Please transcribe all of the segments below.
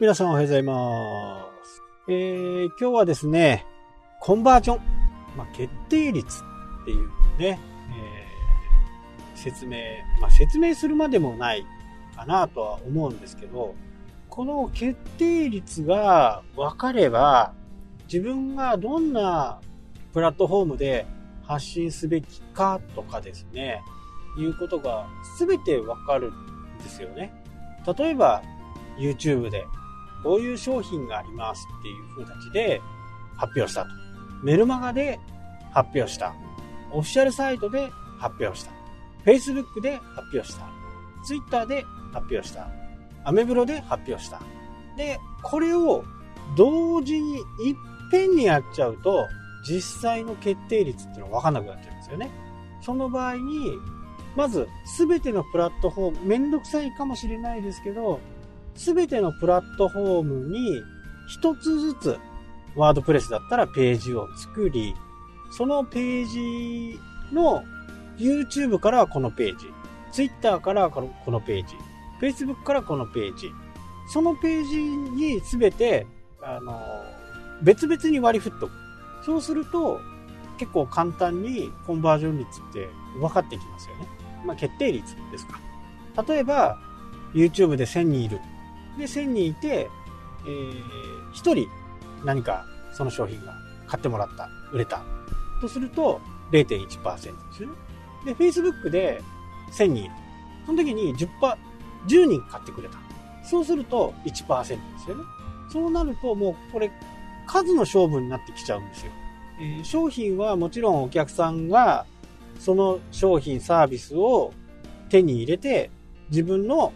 皆さんおはようございます。えー、今日はですね、コンバージョン、まあ、決定率っていうね、えー、説明、まあ、説明するまでもないかなとは思うんですけど、この決定率が分かれば、自分がどんなプラットフォームで発信すべきかとかですね、いうことが全て分かるんですよね。例えば、YouTube でこういう商品がありますっていう風形で発表したと。メルマガで発表した。オフィシャルサイトで発表した。Facebook で発表した。Twitter で発表した。アメブロで発表した。で、これを同時にいっぺんにやっちゃうと、実際の決定率っていうのがわかんなくなっちゃうんですよね。その場合に、まず、すべてのプラットフォーム、めんどくさいかもしれないですけど、すべてのプラットフォームに一つずつワードプレスだったらページを作り、そのページの YouTube からはこのページ、Twitter からはこのページ、Facebook からこのページ、そのページにすべて、あの、別々に割り振っとく。そうすると、結構簡単にコンバージョン率って分かってきますよね。まあ、決定率ですか。例えば、YouTube で1000人いる。で、1000人いて、えー、1人何かその商品が買ってもらった、売れた。とすると0.1%ですよね。で、Facebook で1000人いる。その時に10%、10人買ってくれた。そうすると1%ですよね。そうなるともうこれ数の勝負になってきちゃうんですよ。えー、商品はもちろんお客さんがその商品サービスを手に入れて自分の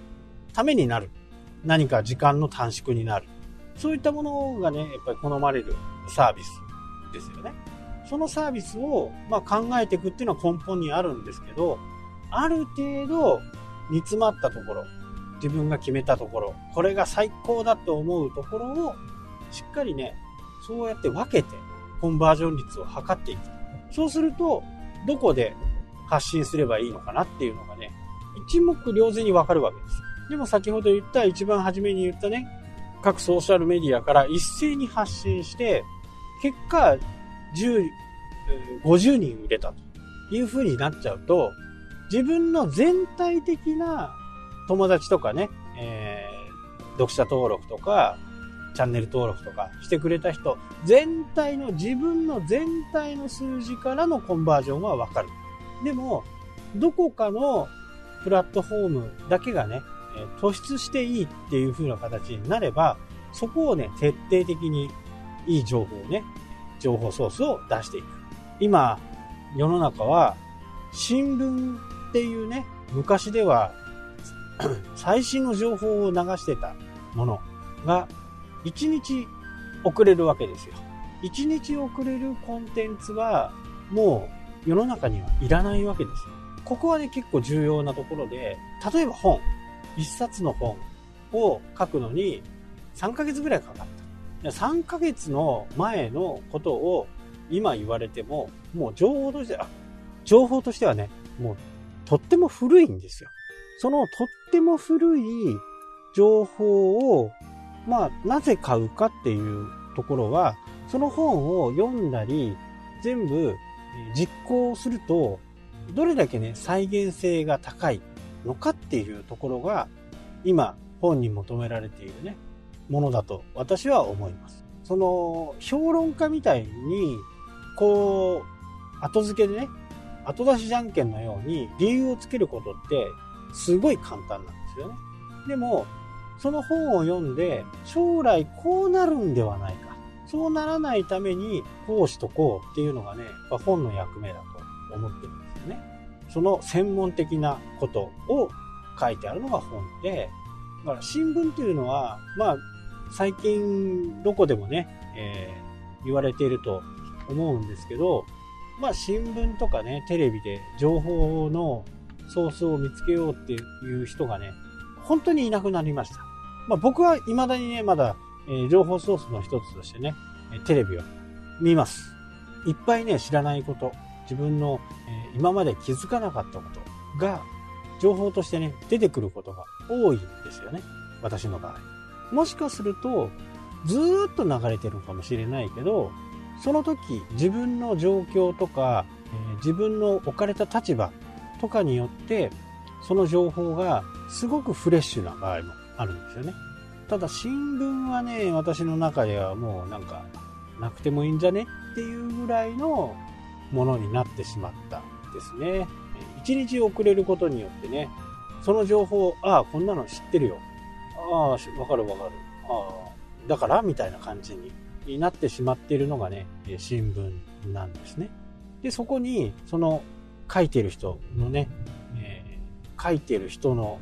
ためになる。何か時間の短縮になる。そういったものがね、やっぱり好まれるサービスですよね。そのサービスを、まあ、考えていくっていうのは根本にあるんですけど、ある程度煮詰まったところ、自分が決めたところ、これが最高だと思うところを、しっかりね、そうやって分けて、コンバージョン率を測っていく。そうすると、どこで発信すればいいのかなっていうのがね、一目瞭然にわかるわけです。でも先ほど言った一番初めに言ったね、各ソーシャルメディアから一斉に発信して、結果、10、50人売れたという風になっちゃうと、自分の全体的な友達とかね、えー、読者登録とか、チャンネル登録とかしてくれた人、全体の、自分の全体の数字からのコンバージョンはわかる。でも、どこかのプラットフォームだけがね、突出していいっていう風な形になれば、そこをね、徹底的にいい情報をね、情報ソースを出していく。今、世の中は、新聞っていうね、昔では 最新の情報を流してたものが、1日遅れるわけですよ。1日遅れるコンテンツは、もう世の中にはいらないわけですよ。ここはね、結構重要なところで、例えば本。一冊の本を書くのに3ヶ月ぐらいかかった。3ヶ月の前のことを今言われても、もう情報として、あ、情報としてはね、もうとっても古いんですよ。そのとっても古い情報を、まあ、なぜ買うかっていうところは、その本を読んだり、全部実行すると、どれだけね、再現性が高いのかっていうところが、今、本に求められているね、ものだと私は思います。その、評論家みたいに、こう、後付けでね、後出しじゃんけんのように理由をつけることってすごい簡単なんですよね。でも、その本を読んで将来こうなるんではないか。そうならないためにこうしとこうっていうのがね、本の役目だと思ってるんですよね。その専門的なことを書いてあるのが本で、だから新聞というのは、まあ、最近どこでもね、えー、言われていると思うんですけど、まあ新聞とかね、テレビで情報のソースを見つけようっていう人がね、本当にいなくなりました。まあ僕は未だにね、まだ、えー、情報ソースの一つとしてね、テレビを見ます。いっぱいね、知らないこと、自分の、え今まで気づかなかったことが情報としてね、出てくることが多いんですよね。私の場合。もしかすると、ずーっと流れてるかもしれないけど、その時、自分の状況とか、え、自分の置かれた立場とかによって、その情報がすごくフレッシュな場合もあるんですよね。ただ新聞はね、私の中ではもうなんか、なくてもいいんじゃねっていうぐらいのものになってしまったですね。一日遅れることによってね、その情報、ああ、こんなの知ってるよ。ああ、わかるわかる。ああ、だからみたいな感じになってしまっているのがね、新聞なんですね。で、そこに、その書いてる人のね、えー、書いてる人の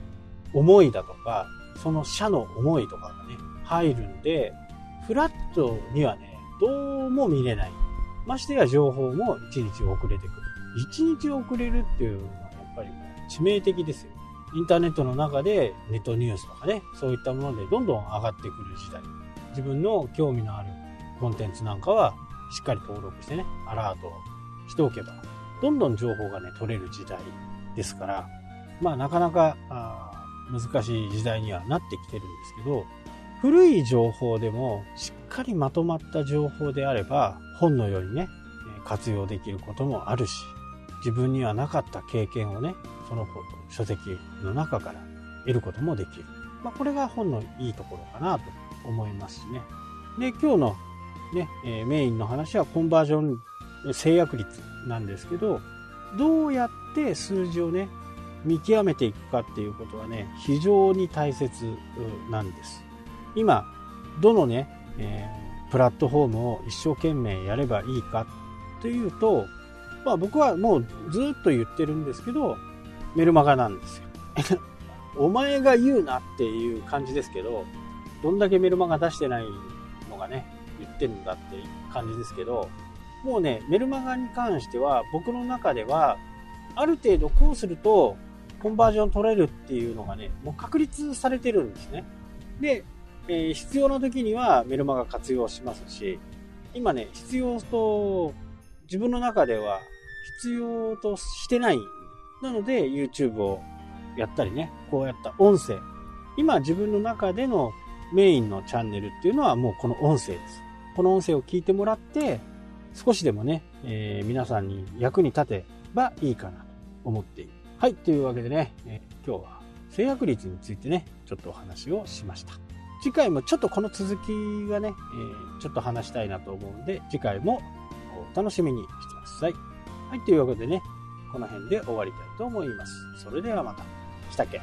思いだとか、その社の思いとかがね、入るんで、フラットにはね、どうも見れない。ましてや情報も1日遅れてくる。1日遅れるっていうのはやっぱり致命的ですよ。インターネットの中でネットニュースとかね、そういったものでどんどん上がってくる時代。自分の興味のあるコンテンツなんかはしっかり登録してね、アラートをしておけば、どんどん情報がね、取れる時代ですから、まあなかなか難しい時代にはなってきてるんですけど、古い情報でもしっかりまとまった情報であれば、本のようにね、活用できることもあるし、自分にはなかった経験をね、その書籍の中から得ることもできる。まあ、これが本のいいところかなと思いますしね。で、今日のね、え、メインの話はコンバージョン制約率なんですけど、どうやって数字をね、見極めていくかっていうことはね、非常に大切なんです。今、どのね、えー、プラットフォームを一生懸命やればいいかというと、まあ僕はもうずっと言ってるんですけど、メルマガなんですよ。お前が言うなっていう感じですけど、どんだけメルマガ出してないのがね、言ってるんだっていう感じですけど、もうね、メルマガに関しては僕の中では、ある程度こうすると、コンバージョン取れるっていうのがね、もう確立されてるんですね。で、えー、必要な時にはメルマガ活用しますし、今ね、必要と、自分の中では必要としてない。なので、YouTube をやったりね、こうやった音声。今自分の中でのメインのチャンネルっていうのはもうこの音声です。この音声を聞いてもらって、少しでもね、えー、皆さんに役に立てばいいかなと思っている。はい、というわけでね、えー、今日は制約率についてね、ちょっとお話をしました。次回もちょっとこの続きがね、えー、ちょっと話したいなと思うんで、次回もお楽しみにしてください。はい、というわけでね、この辺で終わりたいと思います。それではまた。したけ